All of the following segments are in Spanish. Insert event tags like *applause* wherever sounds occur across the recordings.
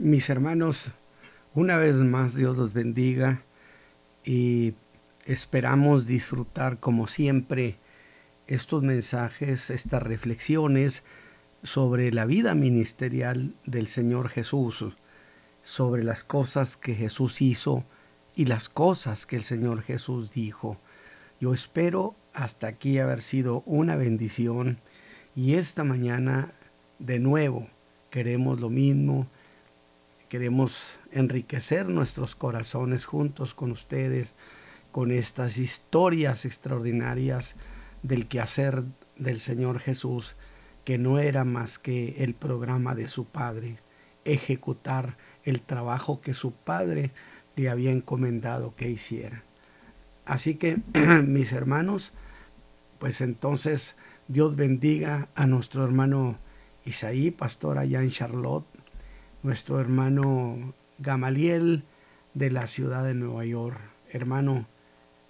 Mis hermanos, una vez más Dios los bendiga y esperamos disfrutar como siempre estos mensajes, estas reflexiones sobre la vida ministerial del Señor Jesús, sobre las cosas que Jesús hizo y las cosas que el Señor Jesús dijo. Yo espero hasta aquí haber sido una bendición y esta mañana de nuevo queremos lo mismo Queremos enriquecer nuestros corazones juntos con ustedes, con estas historias extraordinarias del quehacer del Señor Jesús, que no era más que el programa de su Padre, ejecutar el trabajo que su Padre le había encomendado que hiciera. Así que, *clears throat* mis hermanos, pues entonces Dios bendiga a nuestro hermano Isaí, pastor allá en Charlotte, nuestro hermano Gamaliel de la ciudad de Nueva York. Hermano,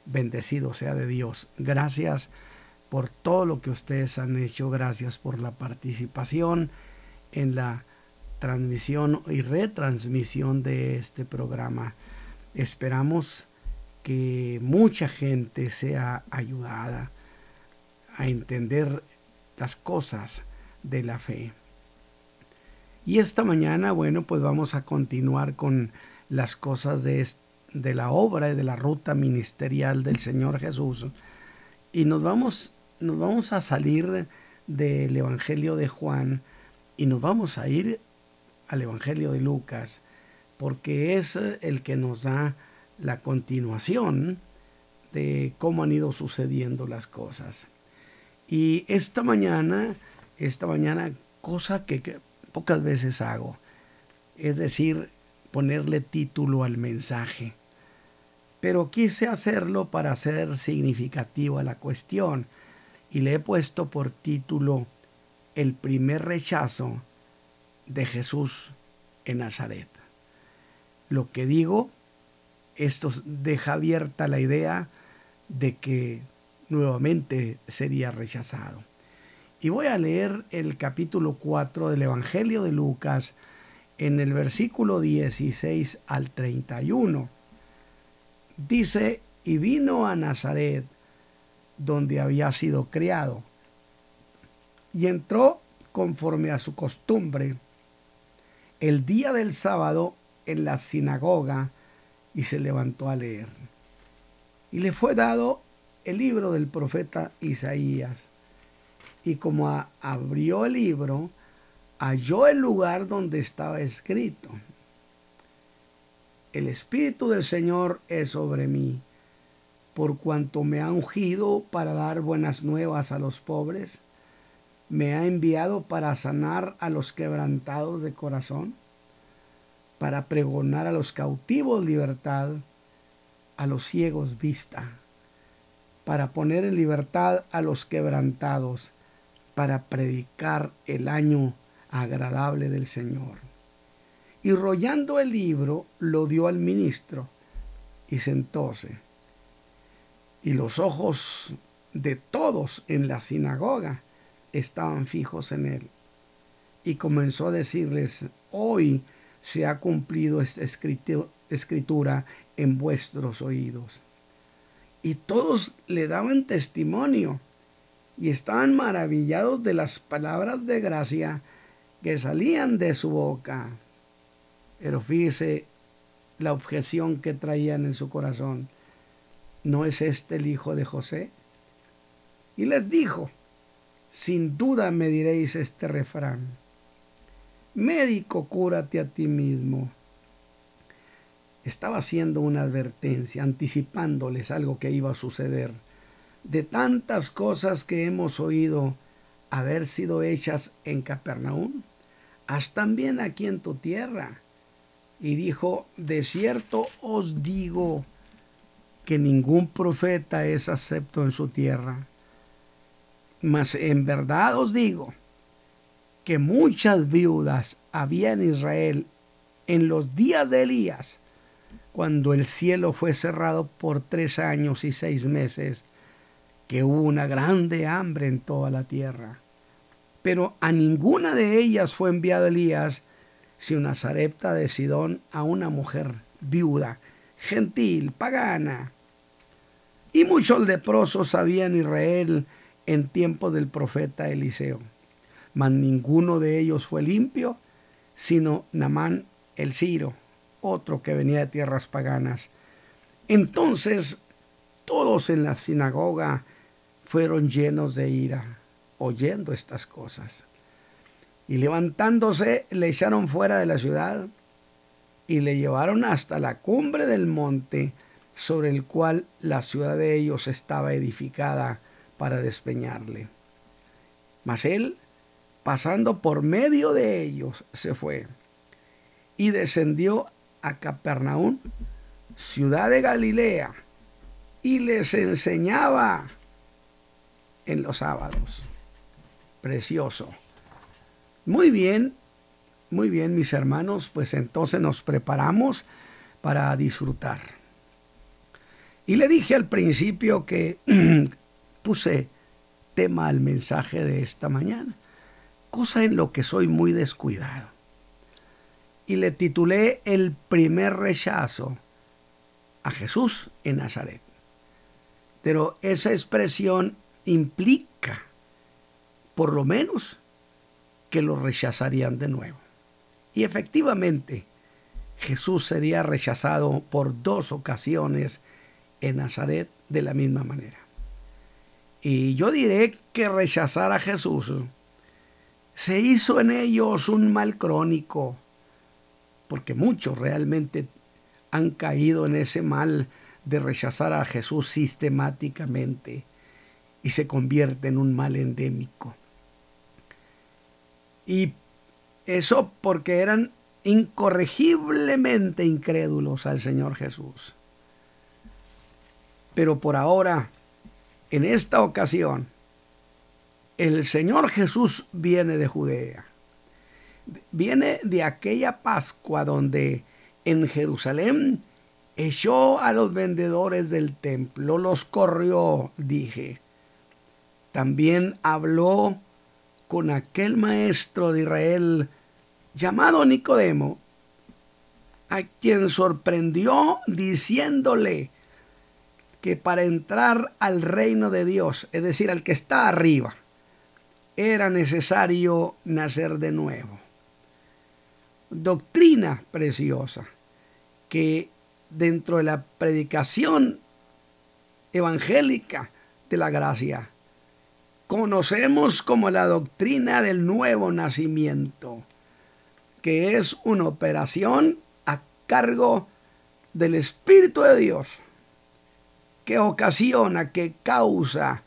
bendecido sea de Dios. Gracias por todo lo que ustedes han hecho. Gracias por la participación en la transmisión y retransmisión de este programa. Esperamos que mucha gente sea ayudada a entender las cosas de la fe. Y esta mañana, bueno, pues vamos a continuar con las cosas de, de la obra y de la ruta ministerial del Señor Jesús. Y nos vamos, nos vamos a salir del Evangelio de Juan y nos vamos a ir al Evangelio de Lucas, porque es el que nos da la continuación de cómo han ido sucediendo las cosas. Y esta mañana, esta mañana, cosa que pocas veces hago. Es decir, ponerle título al mensaje. Pero quise hacerlo para ser significativa la cuestión y le he puesto por título El primer rechazo de Jesús en Nazaret. Lo que digo, esto deja abierta la idea de que nuevamente sería rechazado. Y voy a leer el capítulo 4 del Evangelio de Lucas en el versículo 16 al 31. Dice, y vino a Nazaret, donde había sido criado, y entró conforme a su costumbre el día del sábado en la sinagoga y se levantó a leer. Y le fue dado el libro del profeta Isaías y como abrió el libro, halló el lugar donde estaba escrito. El Espíritu del Señor es sobre mí, por cuanto me ha ungido para dar buenas nuevas a los pobres, me ha enviado para sanar a los quebrantados de corazón, para pregonar a los cautivos libertad, a los ciegos vista, para poner en libertad a los quebrantados para predicar el año agradable del Señor. Y rollando el libro, lo dio al ministro y sentóse. Y los ojos de todos en la sinagoga estaban fijos en él. Y comenzó a decirles, hoy se ha cumplido esta escritura en vuestros oídos. Y todos le daban testimonio y estaban maravillados de las palabras de gracia que salían de su boca. Pero fíjese la objeción que traían en su corazón. ¿No es este el hijo de José? Y les dijo, sin duda me diréis este refrán. Médico, cúrate a ti mismo. Estaba haciendo una advertencia, anticipándoles algo que iba a suceder de tantas cosas que hemos oído haber sido hechas en Capernaum, haz también aquí en tu tierra. Y dijo, de cierto os digo que ningún profeta es acepto en su tierra. Mas en verdad os digo que muchas viudas había en Israel en los días de Elías, cuando el cielo fue cerrado por tres años y seis meses, que hubo una grande hambre en toda la tierra. Pero a ninguna de ellas fue enviado Elías, si una zarepta de Sidón a una mujer viuda, gentil, pagana. Y muchos leprosos había en Israel en tiempo del profeta Eliseo. Mas ninguno de ellos fue limpio, sino Namán el Ciro, otro que venía de tierras paganas. Entonces todos en la sinagoga fueron llenos de ira, oyendo estas cosas. Y levantándose, le echaron fuera de la ciudad y le llevaron hasta la cumbre del monte sobre el cual la ciudad de ellos estaba edificada para despeñarle. Mas él, pasando por medio de ellos, se fue y descendió a Capernaum, ciudad de Galilea, y les enseñaba en los sábados. Precioso. Muy bien, muy bien mis hermanos, pues entonces nos preparamos para disfrutar. Y le dije al principio que *clears throat* puse tema al mensaje de esta mañana, cosa en lo que soy muy descuidado. Y le titulé El primer rechazo a Jesús en Nazaret. Pero esa expresión implica, por lo menos, que lo rechazarían de nuevo. Y efectivamente, Jesús sería rechazado por dos ocasiones en Nazaret de la misma manera. Y yo diré que rechazar a Jesús se hizo en ellos un mal crónico, porque muchos realmente han caído en ese mal de rechazar a Jesús sistemáticamente y se convierte en un mal endémico. Y eso porque eran incorregiblemente incrédulos al Señor Jesús. Pero por ahora, en esta ocasión, el Señor Jesús viene de Judea. Viene de aquella Pascua donde en Jerusalén echó a los vendedores del templo, los corrió, dije. También habló con aquel maestro de Israel llamado Nicodemo, a quien sorprendió diciéndole que para entrar al reino de Dios, es decir, al que está arriba, era necesario nacer de nuevo. Doctrina preciosa que dentro de la predicación evangélica de la gracia conocemos como la doctrina del nuevo nacimiento, que es una operación a cargo del Espíritu de Dios, que ocasiona, que causa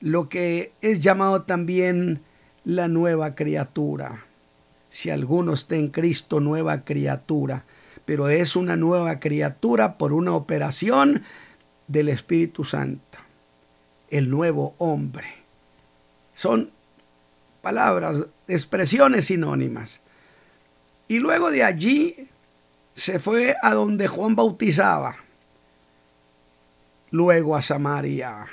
lo que es llamado también la nueva criatura. Si alguno está en Cristo, nueva criatura, pero es una nueva criatura por una operación del Espíritu Santo, el nuevo hombre son palabras, expresiones sinónimas. Y luego de allí se fue a donde Juan bautizaba, luego a Samaria.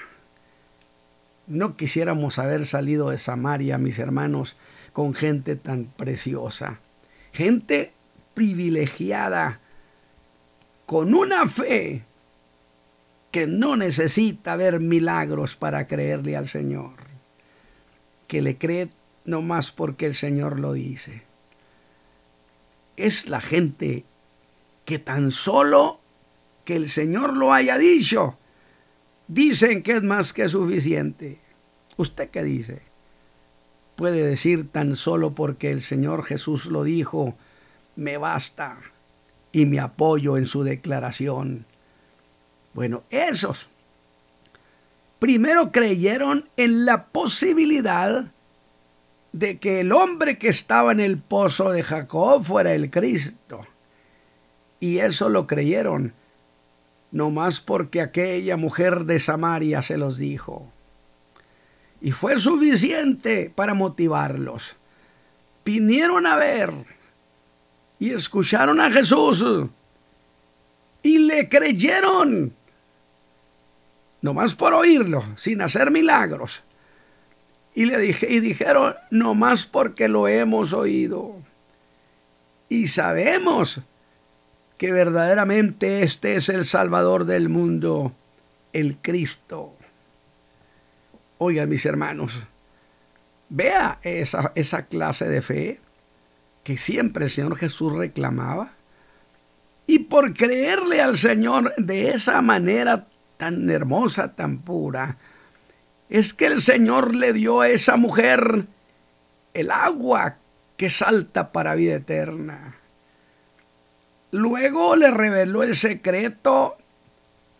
No quisiéramos haber salido de Samaria, mis hermanos, con gente tan preciosa, gente privilegiada, con una fe que no necesita ver milagros para creerle al Señor que le cree no más porque el Señor lo dice. Es la gente que tan solo que el Señor lo haya dicho, dicen que es más que suficiente. ¿Usted qué dice? Puede decir tan solo porque el Señor Jesús lo dijo, me basta y me apoyo en su declaración. Bueno, esos primero creyeron en la posibilidad de que el hombre que estaba en el pozo de Jacob fuera el Cristo. Y eso lo creyeron, no más porque aquella mujer de Samaria se los dijo. Y fue suficiente para motivarlos. Vinieron a ver y escucharon a Jesús y le creyeron nomás por oírlo, sin hacer milagros. Y le dije, y dijeron, nomás porque lo hemos oído. y sabemos que verdaderamente este es el Salvador del mundo, el Cristo. Oigan mis hermanos, vea esa, esa clase de fe que siempre el Señor Jesús reclamaba. Y por creerle al Señor de esa manera tan hermosa, tan pura, es que el Señor le dio a esa mujer el agua que salta para vida eterna. Luego le reveló el secreto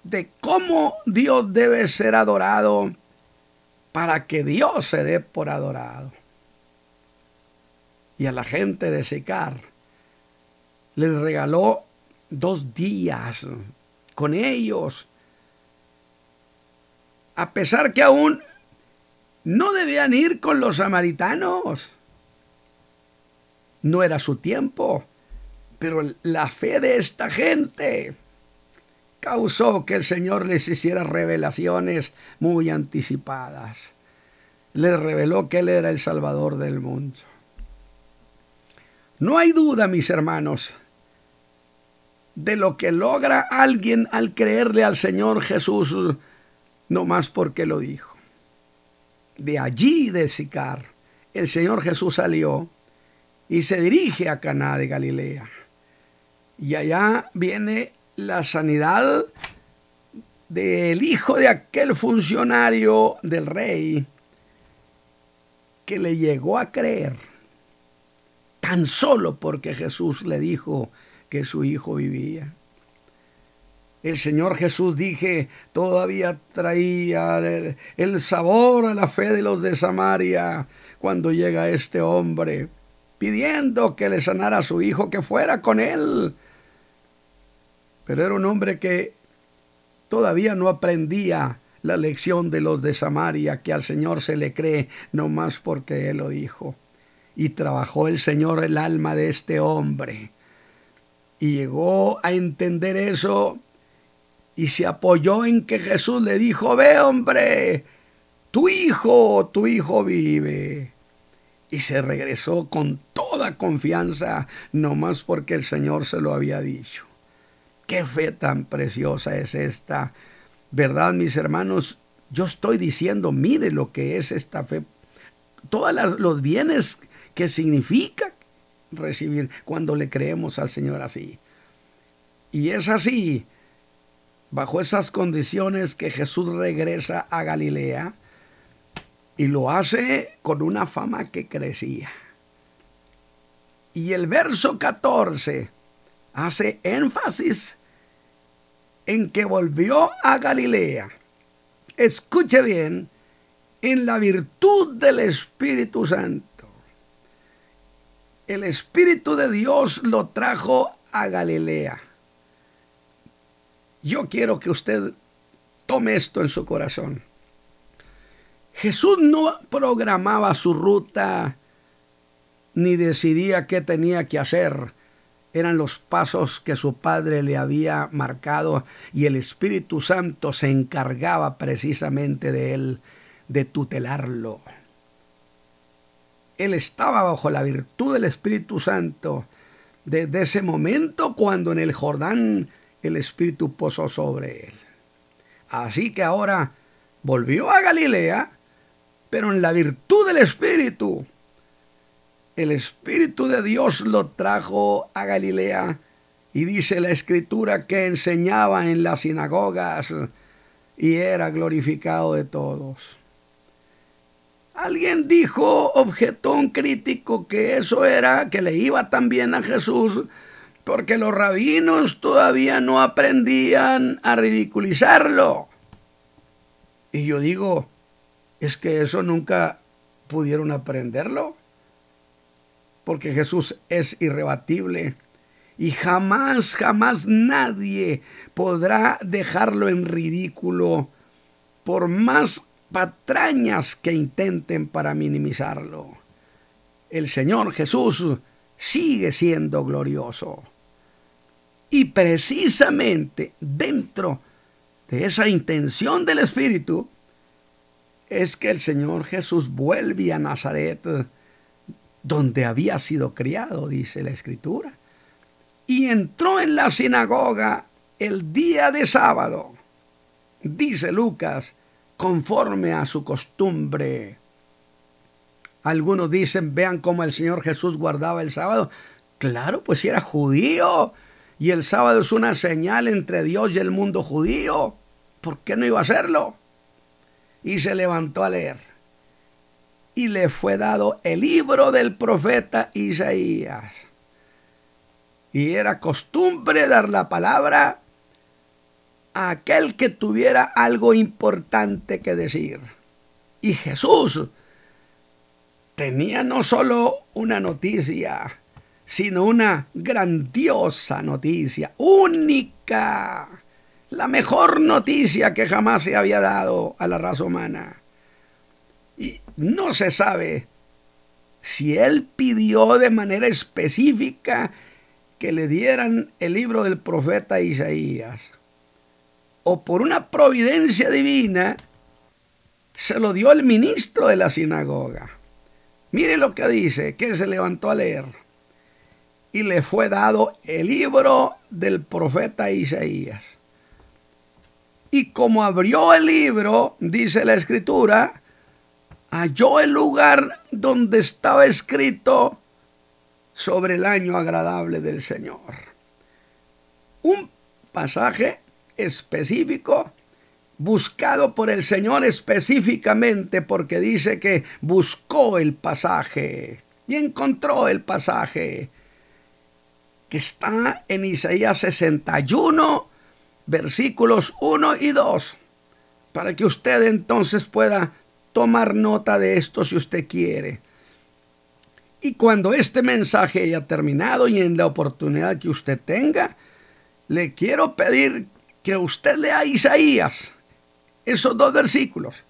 de cómo Dios debe ser adorado para que Dios se dé por adorado. Y a la gente de Sicar les regaló dos días con ellos, a pesar que aún no debían ir con los samaritanos. No era su tiempo, pero la fe de esta gente causó que el Señor les hiciera revelaciones muy anticipadas. Les reveló que Él era el Salvador del mundo. No hay duda, mis hermanos, de lo que logra alguien al creerle al Señor Jesús, no más porque lo dijo. De allí, de Sicar, el Señor Jesús salió y se dirige a Caná de Galilea. Y allá viene la sanidad del hijo de aquel funcionario del rey que le llegó a creer tan solo porque Jesús le dijo que su hijo vivía. El Señor Jesús, dije, todavía traía el, sabor a la fe de los de Samaria cuando llega este hombre, pidiendo que le sanara a su hijo, que fuera con él pero era un hombre que todavía no aprendía la lección de los de Samaria, que al Señor se le cree no más porque Él lo dijo. Y trabajó el Señor el alma de este hombre. Y llegó a entender eso y se apoyó en que Jesús le dijo, ve hombre, tu hijo, tu hijo vive. Y se regresó con toda confianza, no más porque el Señor se lo había dicho. Qué fe tan preciosa es esta. ¿Verdad, mis hermanos? Yo estoy diciendo, mire lo que es esta fe. Todos los bienes que significa recibir cuando le creemos al Señor así. Y es así, bajo esas condiciones que Jesús regresa a Galilea y lo hace con una fama que crecía. Y el verso 14 hace énfasis en que volvió a Galilea, escuche bien, en la virtud del Espíritu Santo. El Espíritu de Dios lo trajo a Galilea. Yo quiero que usted tome esto en su corazón. Jesús no programaba su ruta ni decidía qué tenía que hacer eran los pasos que su padre le había marcado y el Espíritu Santo se encargaba precisamente de él, de tutelarlo. Él estaba bajo la virtud del Espíritu Santo desde ese momento cuando en el Jordán el Espíritu posó sobre él. Así que ahora volvió a Galilea, pero en la virtud del Espíritu el Espíritu de Dios lo trajo a Galilea y dice la escritura que enseñaba en las sinagogas y era glorificado de todos. Alguien dijo, objetó un crítico, que eso era, que le iba también a Jesús, porque los rabinos todavía no aprendían a ridiculizarlo. Y yo digo, es que eso nunca pudieron aprenderlo porque Jesús es irrebatible y jamás, jamás nadie podrá dejarlo en ridículo por más patrañas que intenten para minimizarlo. El Señor Jesús sigue siendo glorioso. Y precisamente dentro de esa intención del Espíritu es que el Señor Jesús vuelve a Nazaret donde había sido criado, dice la escritura. y entró en la sinagoga el día de sábado, dice Lucas, conforme a su costumbre. Algunos dicen, vean cómo el Señor Jesús guardaba el sábado. Claro, pues si era judío y el sábado es una señal entre Dios y el mundo judío. ¿Por qué no iba a hacerlo? Y se levantó a leer. Y le fue dado el libro del profeta Isaías. Y era costumbre dar la palabra a aquel que tuviera algo importante que decir. Y Jesús tenía no solo una noticia, sino una grandiosa noticia, única, la mejor noticia que jamás se había dado a la raza humana. Y no se sabe si él pidió de manera específica que le dieran el libro del profeta Isaías, o por una providencia divina, se lo dio el ministro de la sinagoga. Mire lo que dice, que se levantó a leer. Y le fue dado el libro del profeta Isaías. Y como abrió el libro, dice la escritura, halló el lugar donde estaba escrito sobre el año agradable del Señor. Un pasaje específico buscado por el Señor específicamente porque dice que buscó el pasaje y encontró el pasaje que está en Isaías 61, versículos 1 y 2, para que usted entonces pueda tomar nota de esto si usted quiere. Y cuando este mensaje haya terminado y en la oportunidad que usted tenga, le quiero pedir que usted lea Isaías esos dos versículos.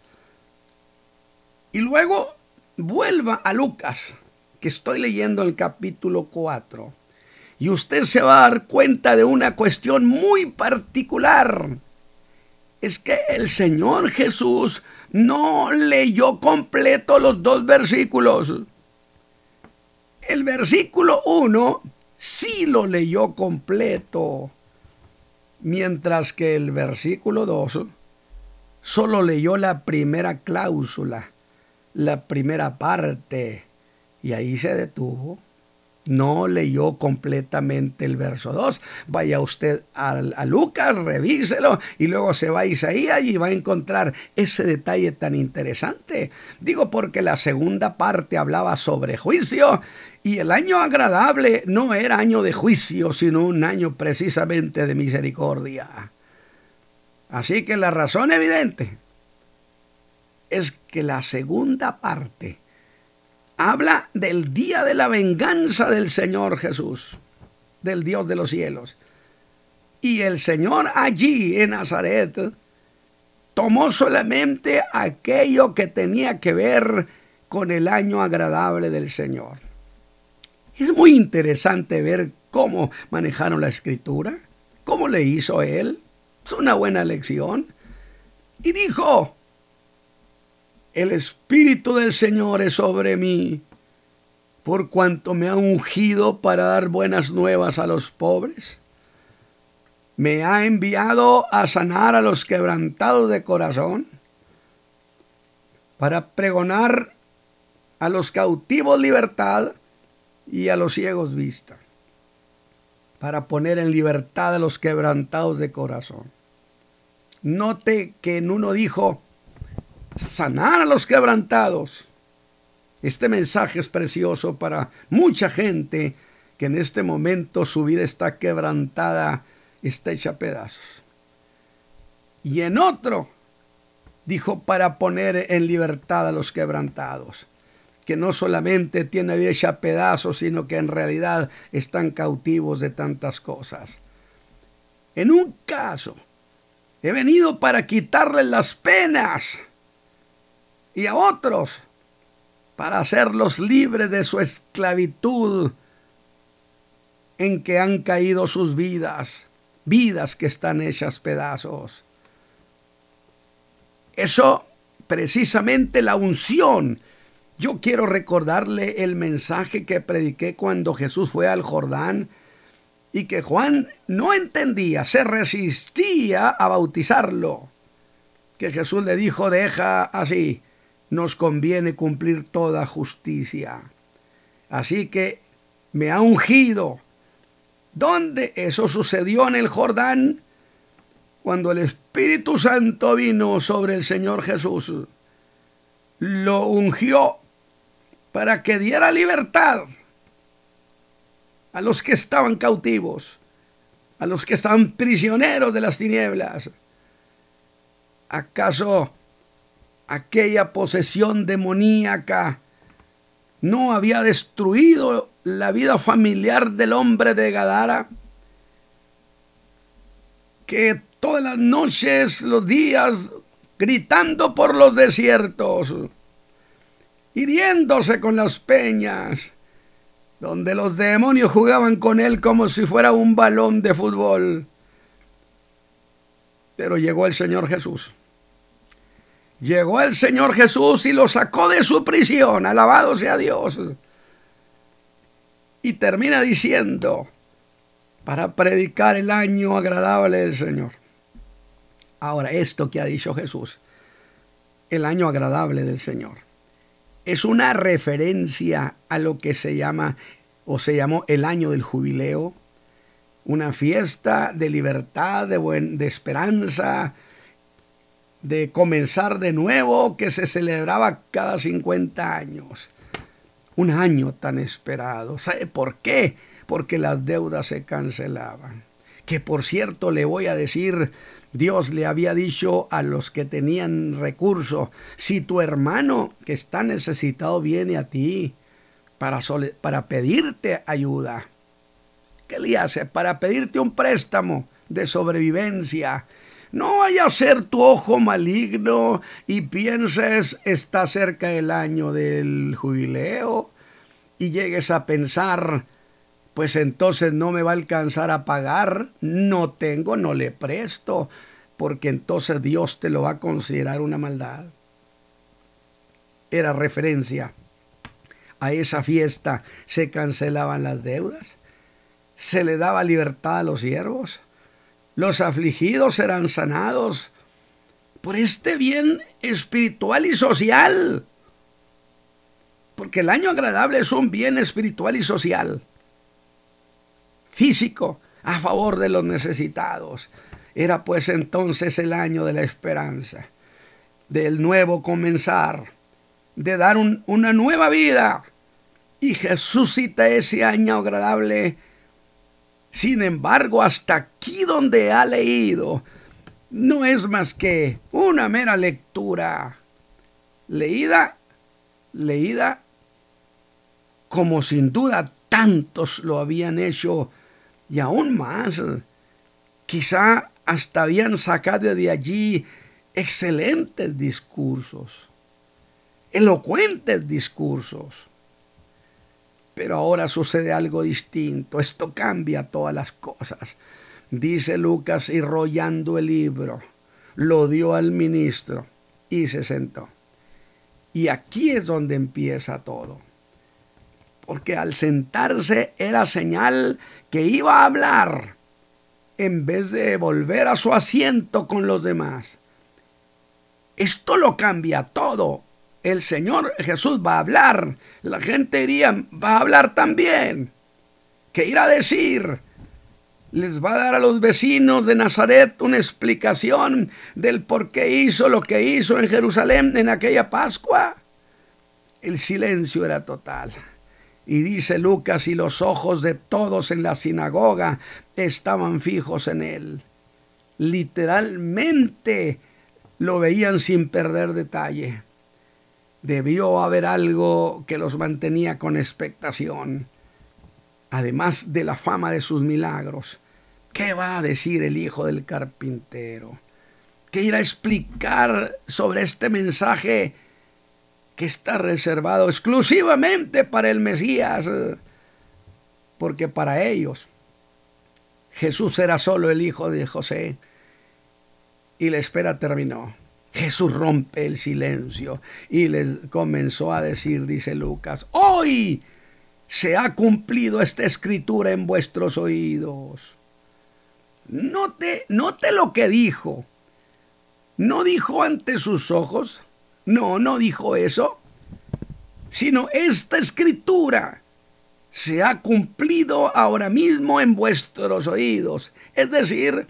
Y luego vuelva a Lucas, que estoy leyendo el capítulo 4. Y usted se va a dar cuenta de una cuestión muy particular. Es que el Señor Jesús no leyó completo los dos versículos. El versículo 1 sí lo leyó completo, mientras que el versículo 2 solo leyó la primera cláusula, la primera parte, y ahí se detuvo. No leyó completamente el verso 2. Vaya usted a, a, Lucas, revíselo y luego se va a Isaías y va a encontrar ese detalle tan interesante. Digo porque la segunda parte hablaba sobre juicio y el año agradable no era año de juicio, sino un año precisamente de misericordia. Así que la razón evidente es que la segunda parte habla del día de la venganza del Señor Jesús, del Dios de los cielos. Y el Señor allí en Nazaret tomó solamente aquello que tenía que ver con el año agradable del Señor. Es muy interesante ver cómo manejaron la escritura, cómo le hizo él. Es una buena lección. Y dijo, el Espíritu del Señor es sobre mí, por cuanto me ha ungido para dar buenas nuevas a los pobres. Me ha enviado a sanar a los quebrantados de corazón, para pregonar a los cautivos libertad y a los ciegos vista para poner en libertad a los quebrantados de corazón. Note que en uno dijo, sanar a los quebrantados. Este mensaje es precioso para mucha gente que en este momento su vida está quebrantada, está hecha a pedazos. Y en otro dijo para poner en libertad a los quebrantados que no solamente tiene vida pedazos, sino que en realidad están cautivos de tantas cosas. En un caso, he venido para quitarles las penas y a otros para hacerlos libres de su esclavitud en que han caído sus vidas, vidas que están hechas pedazos. Eso precisamente la unción yo quiero recordarle el mensaje que prediqué cuando Jesús fue al Jordán y que Juan no entendía, se resistía a bautizarlo. Que Jesús le dijo, deja así, nos conviene cumplir toda justicia. Así que me ha ungido. ¿Dónde eso sucedió en el Jordán? Cuando el Espíritu Santo vino sobre el Señor Jesús, lo ungió para que diera libertad a los que estaban cautivos, a los que estaban prisioneros de las tinieblas. ¿Acaso aquella posesión demoníaca no había destruido la vida familiar del hombre de Gadara? Que todas las noches, los días, gritando por los desiertos, hiriéndose con las peñas, donde los demonios jugaban con él como si fuera un balón de fútbol. Pero llegó el Señor Jesús. Llegó el Señor Jesús y lo sacó de su prisión. Alabado sea Dios. Y termina diciendo, para predicar el año agradable del Señor. Ahora, esto que ha dicho Jesús, el año agradable del Señor es una referencia a lo que se llama o se llamó el año del jubileo, una fiesta de libertad, de, buen, de esperanza, de comenzar de nuevo que se celebraba cada 50 años. Un año tan esperado. ¿Sabe por qué? Porque las deudas se cancelaban. Que por cierto le voy a decir, Dios le había dicho a los que tenían recursos, si tu hermano que está necesitado viene a ti para, para pedirte ayuda, ¿qué le hace? Para pedirte un préstamo de sobrevivencia. No vaya a ser tu ojo maligno y pienses está cerca el año del jubileo y llegues a pensar, pues entonces no me va a alcanzar a pagar, no tengo, no le presto, porque entonces Dios te lo va a considerar una maldad. Era referencia a esa fiesta, se cancelaban las deudas, se le daba libertad a los siervos, los afligidos eran sanados por este bien espiritual y social. Porque el año agradable es un bien espiritual y social físico a favor de los necesitados. Era pues entonces el año de la esperanza, del nuevo comenzar, de dar una nueva vida. Y Jesús cita ese año agradable. Sin embargo, hasta aquí donde ha leído, no es más que una mera lectura. Leída, leída como sin duda tantos lo habían hecho y aún más. Quizá hasta habían sacado de allí excelentes discursos, elocuentes discursos. Pero ahora sucede algo distinto. Esto cambia todas las cosas. Dice Lucas y rollando el libro, lo dio al ministro y se sentó. Y aquí es donde empieza todo porque al sentarse era señal que iba a hablar en vez de volver a su asiento con los demás. Esto lo cambia todo. El Señor Jesús va a hablar. La gente diría, va a hablar también. ¿Qué irá a decir? Les va a dar a los vecinos de Nazaret una explicación del por qué hizo lo que hizo en Jerusalén en aquella Pascua. El silencio era total. Y dice Lucas, y los ojos de todos en la sinagoga estaban fijos en él. Literalmente lo veían sin perder detalle. Debió haber algo que los mantenía con expectación. Además de la fama de sus milagros, ¿qué va a decir el hijo del carpintero? ¿Qué irá a explicar sobre este mensaje que está reservado exclusivamente para el Mesías, porque para ellos Jesús era solo el hijo de José y la espera terminó. Jesús rompe el silencio y les comenzó a decir, dice Lucas, hoy se ha cumplido esta escritura en vuestros oídos. Note, note lo que dijo. No dijo ante sus ojos, no, no dijo eso, sino esta escritura se ha cumplido ahora mismo en vuestros oídos. Es decir,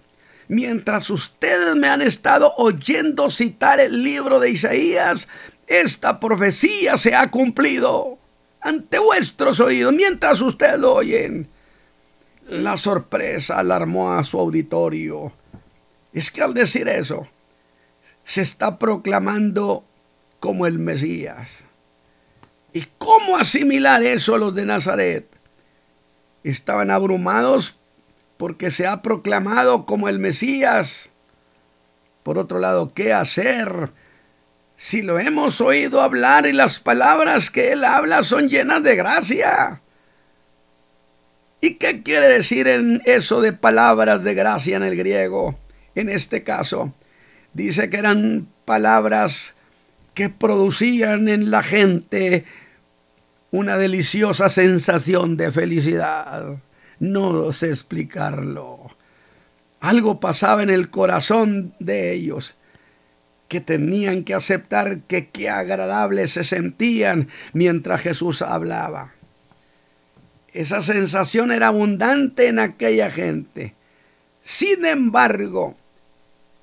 mientras ustedes me han estado oyendo citar el libro de Isaías, esta profecía se ha cumplido ante vuestros oídos mientras ustedes lo oyen. La sorpresa alarmó a su auditorio. Es que al decir eso, se está proclamando como el Mesías. ¿Y cómo asimilar eso a los de Nazaret? Estaban abrumados porque se ha proclamado como el Mesías. Por otro lado, ¿qué hacer si lo hemos oído hablar y las palabras que él habla son llenas de gracia. ¿Y qué quiere decir en eso de palabras de gracia en el griego? En este caso, dice que eran palabras que producían en la gente una deliciosa sensación de felicidad. No sé explicarlo. Algo pasaba en el corazón de ellos que tenían que aceptar que qué agradables se sentían mientras Jesús hablaba. Esa sensación era abundante en aquella gente. Sin embargo,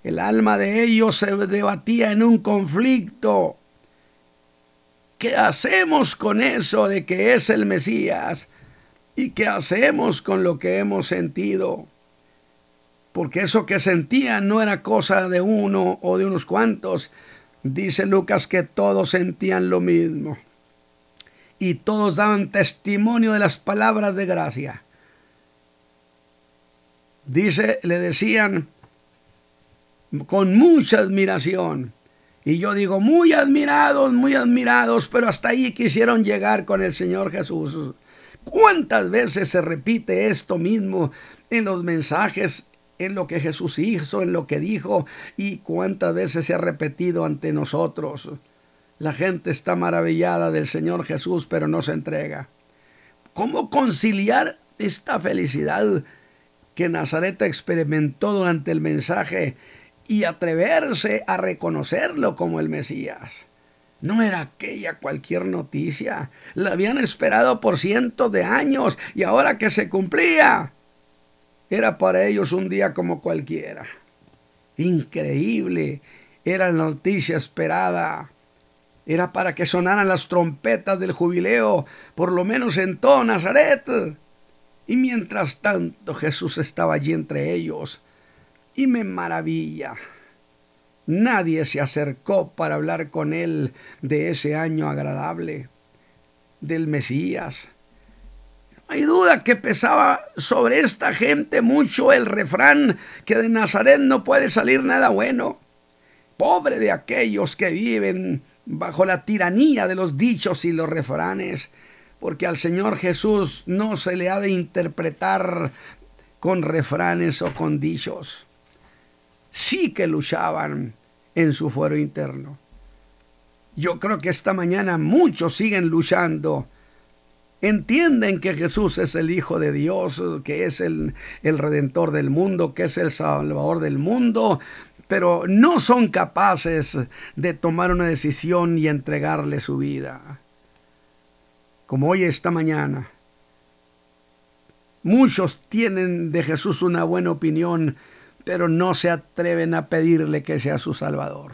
el alma de ellos se debatía en un conflicto. ¿Qué hacemos con eso de que es el Mesías? ¿Y qué hacemos con lo que hemos sentido? porque eso que sentían no era cosa de uno o de unos cuantos. Dice Lucas que todos sentían lo mismo. Y todos daban testimonio de las palabras de gracia. Dice, le decían con mucha admiración. Y yo digo, muy admirados, muy admirados, pero hasta ahí quisieron llegar con el Señor Jesús. ¿Cuántas veces se repite esto mismo en los mensajes en lo que Jesús hizo, en lo que dijo y cuántas veces se ha repetido ante nosotros. La gente está maravillada del Señor Jesús, pero no se entrega. ¿Cómo conciliar esta felicidad que Nazaret experimentó durante el mensaje y atreverse a reconocerlo como el Mesías? No era aquella cualquier noticia. La habían esperado por cientos de años y ahora que se cumplía, era para ellos un día como cualquiera. Increíble. Era la noticia esperada. Era para que sonaran las trompetas del jubileo, por lo menos en todo Nazaret. Y mientras tanto Jesús estaba allí entre ellos. Y me maravilla. Nadie se acercó para hablar con él de ese año agradable, del Mesías, hay duda que pesaba sobre esta gente mucho el refrán que de Nazaret no puede salir nada bueno. Pobre de aquellos que viven bajo la tiranía de los dichos y los refranes, porque al Señor Jesús no se le ha de interpretar con refranes o con dichos. Sí que luchaban en su fuero interno. Yo creo que esta mañana muchos siguen luchando entienden que Jesús es el Hijo de Dios, que es el, el, Redentor del mundo, que es el Salvador del mundo, pero no son capaces de tomar una decisión y entregarle su vida. Como hoy esta mañana, muchos tienen de Jesús una buena opinión, pero no se atreven a pedirle que sea su Salvador.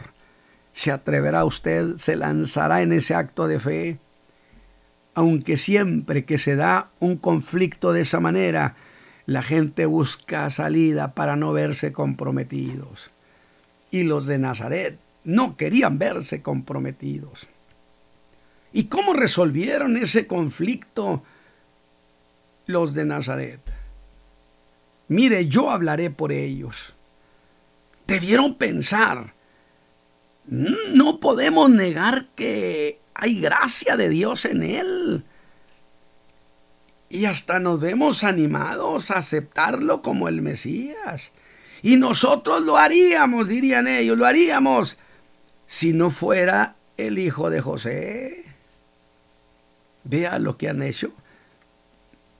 ¿Se atreverá usted? ¿Se lanzará en ese acto de fe? aunque siempre que se da un conflicto de esa manera, la gente busca salida para no verse comprometidos. Y los de Nazaret no querían verse comprometidos. ¿Y cómo resolvieron ese conflicto los de Nazaret? Mire, yo hablaré por ellos. Debieron pensar, no podemos negar que hay gracia de Dios en él. Y hasta nos vemos animados a aceptarlo como el Mesías. Y nosotros lo haríamos, dirían ellos, lo haríamos si no fuera el hijo de José. Vea lo que han hecho.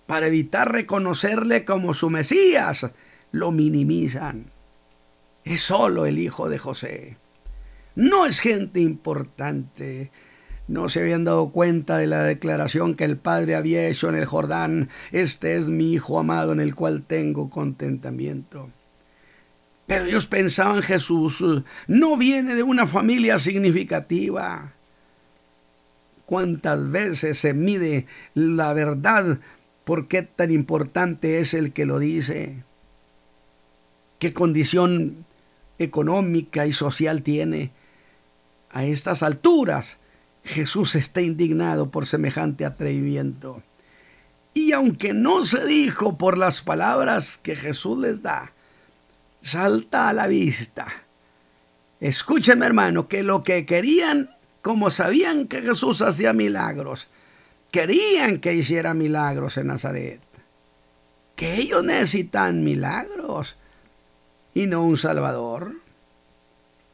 Para evitar reconocerle como su Mesías, lo minimizan. Es solo el hijo de José. No es gente importante. No se habían dado cuenta de la declaración que el Padre había hecho en el Jordán. Este es mi Hijo amado en el cual tengo contentamiento. Pero ellos pensaban Jesús no viene de una familia significativa. ¿Cuántas veces se mide la verdad? ¿Por qué tan importante es el que lo dice? ¿Qué condición económica y social tiene? A estas alturas, Jesús está indignado por semejante atrevimiento. Y aunque no se dijo por las palabras que Jesús les da, salta a la vista. Escúcheme hermano, que lo que querían, como sabían que Jesús hacía milagros, querían que hiciera milagros en Nazaret. Que ellos necesitan milagros y no un Salvador.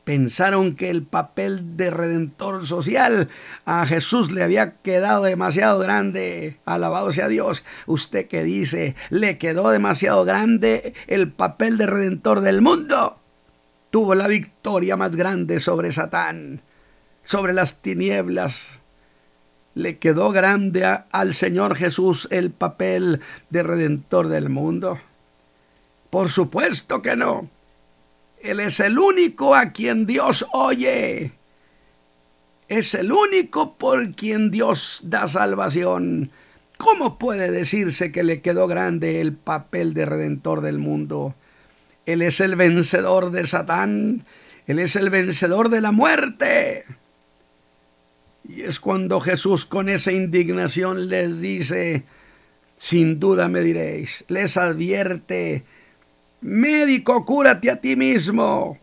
Pensaron que el papel de redentor social a Jesús le había quedado demasiado grande. Alabado sea Dios. Usted que dice, le quedó demasiado grande el papel de redentor del mundo. Tuvo la victoria más grande sobre Satán, sobre las tinieblas. Le quedó grande al Señor Jesús el papel de redentor del mundo. Por supuesto que no. Él es el único a quien Dios oye. Es el único por quien Dios da salvación. ¿Cómo puede decirse que le quedó grande el papel de redentor del mundo? Él es el vencedor de Satán. Él es el vencedor de la muerte. Y es cuando Jesús con esa indignación les dice, sin duda me diréis, les advierte, Médico, cúrate a ti mismo.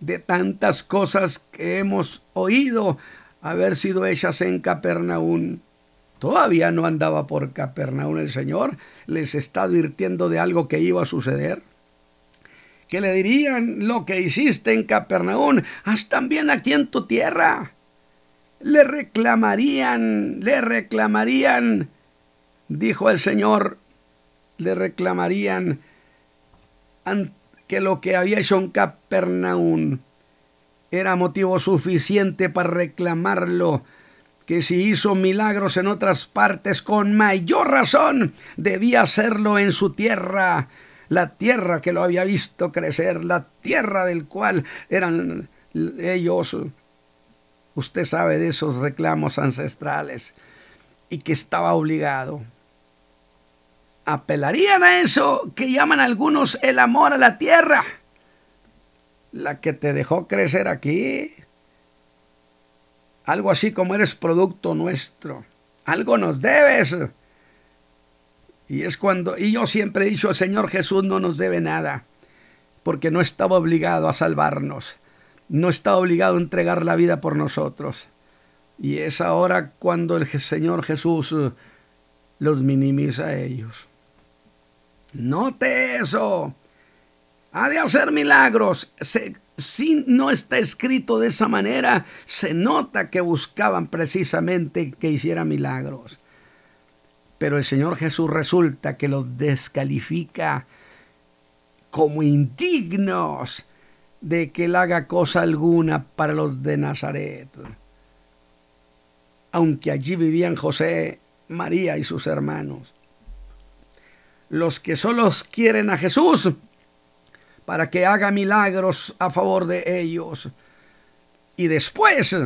De tantas cosas que hemos oído haber sido hechas en Capernaum. Todavía no andaba por Capernaum el Señor. Les está advirtiendo de algo que iba a suceder. Que le dirían lo que hiciste en Capernaum, haz también aquí en tu tierra. Le reclamarían, le reclamarían, dijo el Señor, le reclamarían que lo que había hecho en Capernaum era motivo suficiente para reclamarlo, que si hizo milagros en otras partes, con mayor razón debía hacerlo en su tierra, la tierra que lo había visto crecer, la tierra del cual eran ellos. Usted sabe de esos reclamos ancestrales y que estaba obligado apelarían a eso que llaman algunos el amor a la tierra, la que te dejó crecer aquí. Algo así como eres producto nuestro. Algo nos debes. Y es cuando, y yo siempre he dicho, el Señor Jesús no nos debe nada, porque no estaba obligado a salvarnos, no estaba obligado a entregar la vida por nosotros. Y es ahora cuando el Señor Jesús los minimiza a ellos. Note eso. Ha de hacer milagros. si no está escrito de esa manera, se nota que buscaban precisamente que hiciera milagros. Pero el Señor Jesús resulta que los descalifica como indignos de que él haga cosa alguna para los de Nazaret. Aunque allí vivían José, María y sus hermanos los que solo quieren a Jesús para que haga milagros a favor de ellos. Y después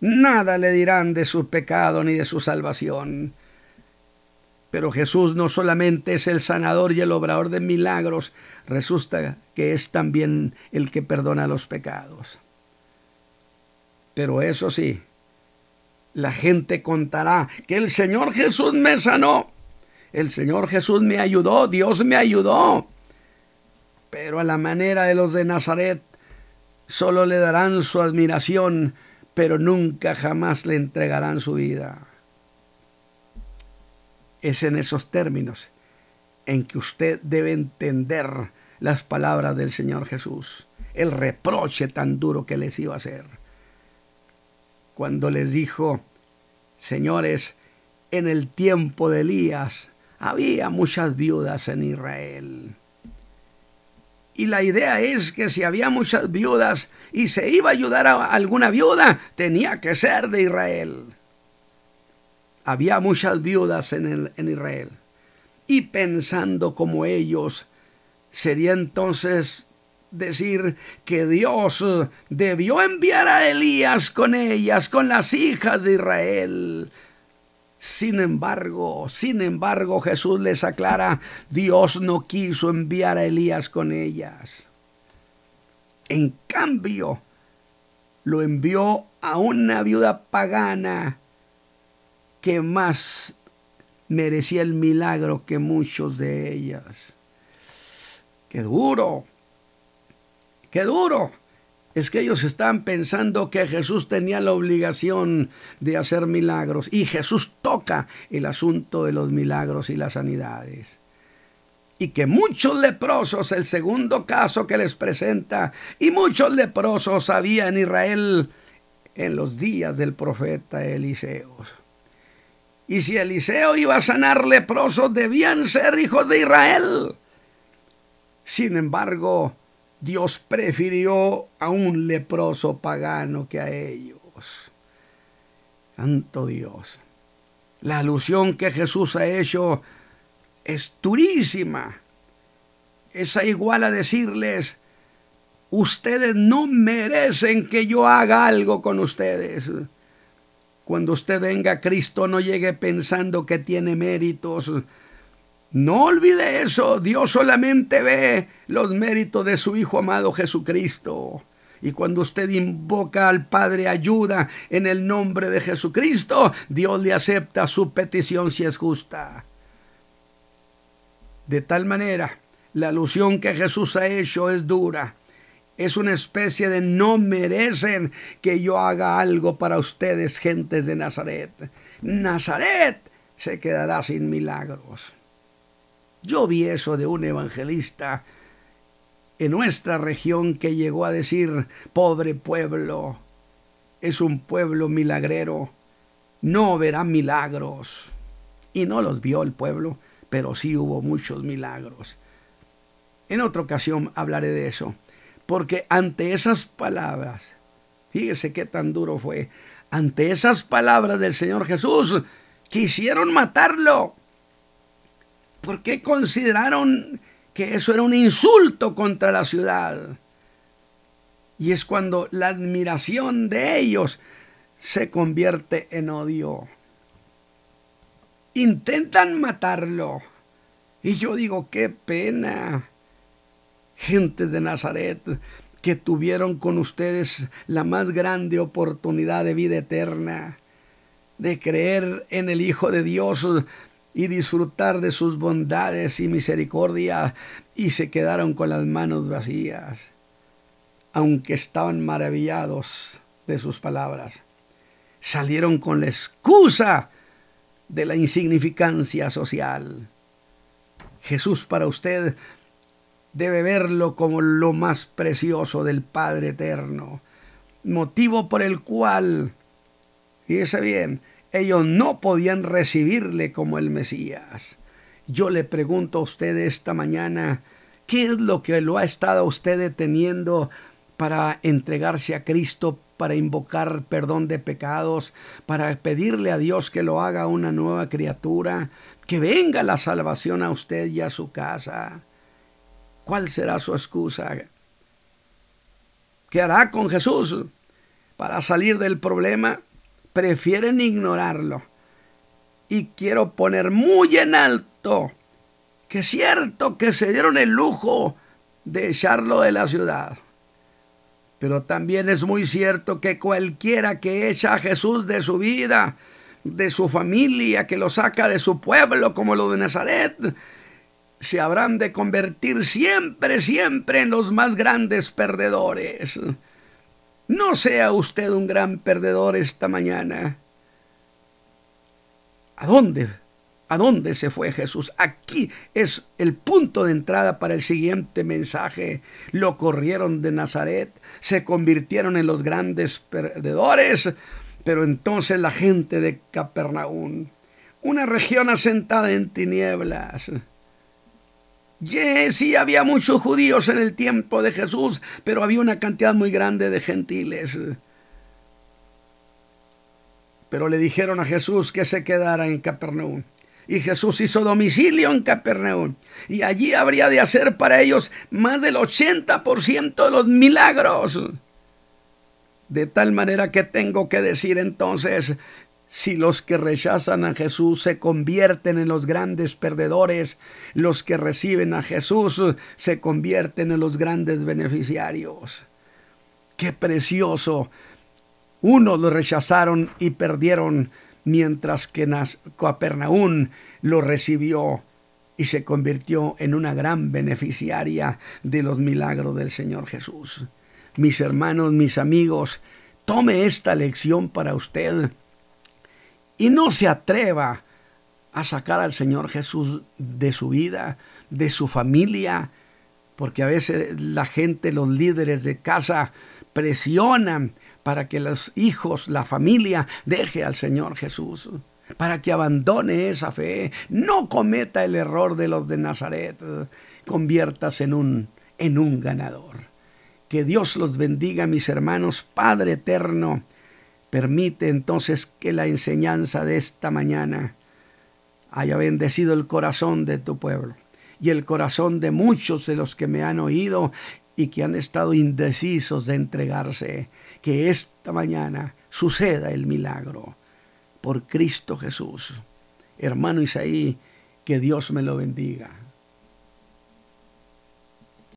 nada le dirán de su pecado ni de su salvación. Pero Jesús no solamente es el sanador y el obrador de milagros, resulta que es también el que perdona los pecados. Pero eso sí, la gente contará que el Señor Jesús me sanó el Señor Jesús me ayudó, Dios me ayudó. Pero a la manera de los de Nazaret, solo le darán su admiración, pero nunca jamás le entregarán su vida. Es en esos términos en que usted debe entender las palabras del Señor Jesús, el reproche tan duro que les iba a hacer. Cuando les dijo, señores, en el tiempo de Elías, había muchas viudas en Israel. Y la idea es que si había muchas viudas y se iba a ayudar a alguna viuda, tenía que ser de Israel. Había muchas viudas en, en Israel. Y pensando como ellos, sería entonces decir que Dios debió enviar a Elías con ellas, con las hijas de Israel. Sin embargo, sin embargo, Jesús les aclara, Dios no quiso enviar a Elías con ellas. En cambio, lo envió a una viuda pagana que más merecía el milagro que muchos de ellas. Qué duro, qué duro es que ellos están pensando que Jesús tenía la obligación de hacer milagros y Jesús toca el asunto de los milagros y las sanidades. Y que muchos leprosos, el segundo caso que les presenta, y muchos leprosos había en Israel en los días del profeta Eliseo. Y si Eliseo iba a sanar leprosos, debían ser hijos de Israel. Sin embargo, Dios prefirió a un leproso pagano que a ellos. Santo Dios. La alusión que Jesús ha hecho es durísima. Es igual a decirles, ustedes no merecen que yo haga algo con ustedes. Cuando usted venga a Cristo no llegue pensando que tiene méritos no olvide eso, Dios solamente ve los méritos de su Hijo amado Jesucristo. Y cuando usted invoca al Padre ayuda en el nombre de Jesucristo, Dios le acepta su petición si es justa. De tal manera, la alusión que Jesús ha hecho es dura. Es una especie de no merecen que yo haga algo para ustedes, gentes de Nazaret. Nazaret se quedará sin milagros. Yo vi eso de un evangelista en nuestra región que llegó a decir, pobre pueblo, es un pueblo milagrero, no verá milagros. Y no los vio el pueblo, pero sí hubo muchos milagros. En otra ocasión hablaré de eso, porque ante esas palabras, fíjese qué tan duro fue, ante esas palabras del Señor Jesús, quisieron matarlo porque consideraron que eso era un insulto contra la ciudad. Y es cuando la admiración de ellos se convierte en odio. Intentan matarlo. Y yo digo, qué pena. Gente de Nazaret que tuvieron con ustedes la más grande oportunidad de vida eterna, de creer en el Hijo de Dios, y disfrutar de sus bondades y misericordia y se quedaron con las manos vacías, aunque estaban maravillados de sus palabras. Salieron con la excusa de la insignificancia social. Jesús para usted debe verlo como lo más precioso del Padre Eterno, motivo por el cual, fíjese bien, ellos no podían recibirle como el Mesías. Yo le pregunto a usted esta mañana, ¿qué es lo que lo ha estado usted deteniendo para entregarse a Cristo, para invocar perdón de pecados, para pedirle a Dios que lo haga una nueva criatura, que venga la salvación a usted y a su casa? ¿Cuál será su excusa? ¿Qué hará con Jesús para salir del problema? prefieren ignorarlo. Y quiero poner muy en alto que es cierto que se dieron el lujo de echarlo de la ciudad. Pero también es muy cierto que cualquiera que echa a Jesús de su vida, de su familia, que lo saca de su pueblo como lo de Nazaret, se habrán de convertir siempre, siempre en los más grandes perdedores. No sea usted un gran perdedor esta mañana. ¿A dónde? ¿A dónde se fue Jesús? Aquí es el punto de entrada para el siguiente mensaje. Lo corrieron de Nazaret, se convirtieron en los grandes perdedores, pero entonces la gente de Capernaum, una región asentada en tinieblas. Sí, había muchos judíos en el tiempo de Jesús, pero había una cantidad muy grande de gentiles. Pero le dijeron a Jesús que se quedara en Capernaum. Y Jesús hizo domicilio en Capernaum. Y allí habría de hacer para ellos más del 80% de los milagros. De tal manera que tengo que decir entonces, si los que rechazan a Jesús se convierten en los grandes perdedores, los que reciben a Jesús se convierten en los grandes beneficiarios. Qué precioso. Unos lo rechazaron y perdieron, mientras que Capernaum lo recibió y se convirtió en una gran beneficiaria de los milagros del Señor Jesús mis hermanos, mis amigos, tome esta lección para usted y no se atreva a sacar al Señor Jesús de su vida, de su familia, porque a veces la gente, los líderes de casa, presionan para que los hijos, la familia, deje al Señor Jesús, para que abandone esa fe, no cometa el error de los de Nazaret, conviértase en un, en un ganador. Que Dios los bendiga, mis hermanos, Padre eterno. Permite entonces que la enseñanza de esta mañana haya bendecido el corazón de tu pueblo y el corazón de muchos de los que me han oído y que han estado indecisos de entregarse. Que esta mañana suceda el milagro por Cristo Jesús. Hermano Isaí, que Dios me lo bendiga.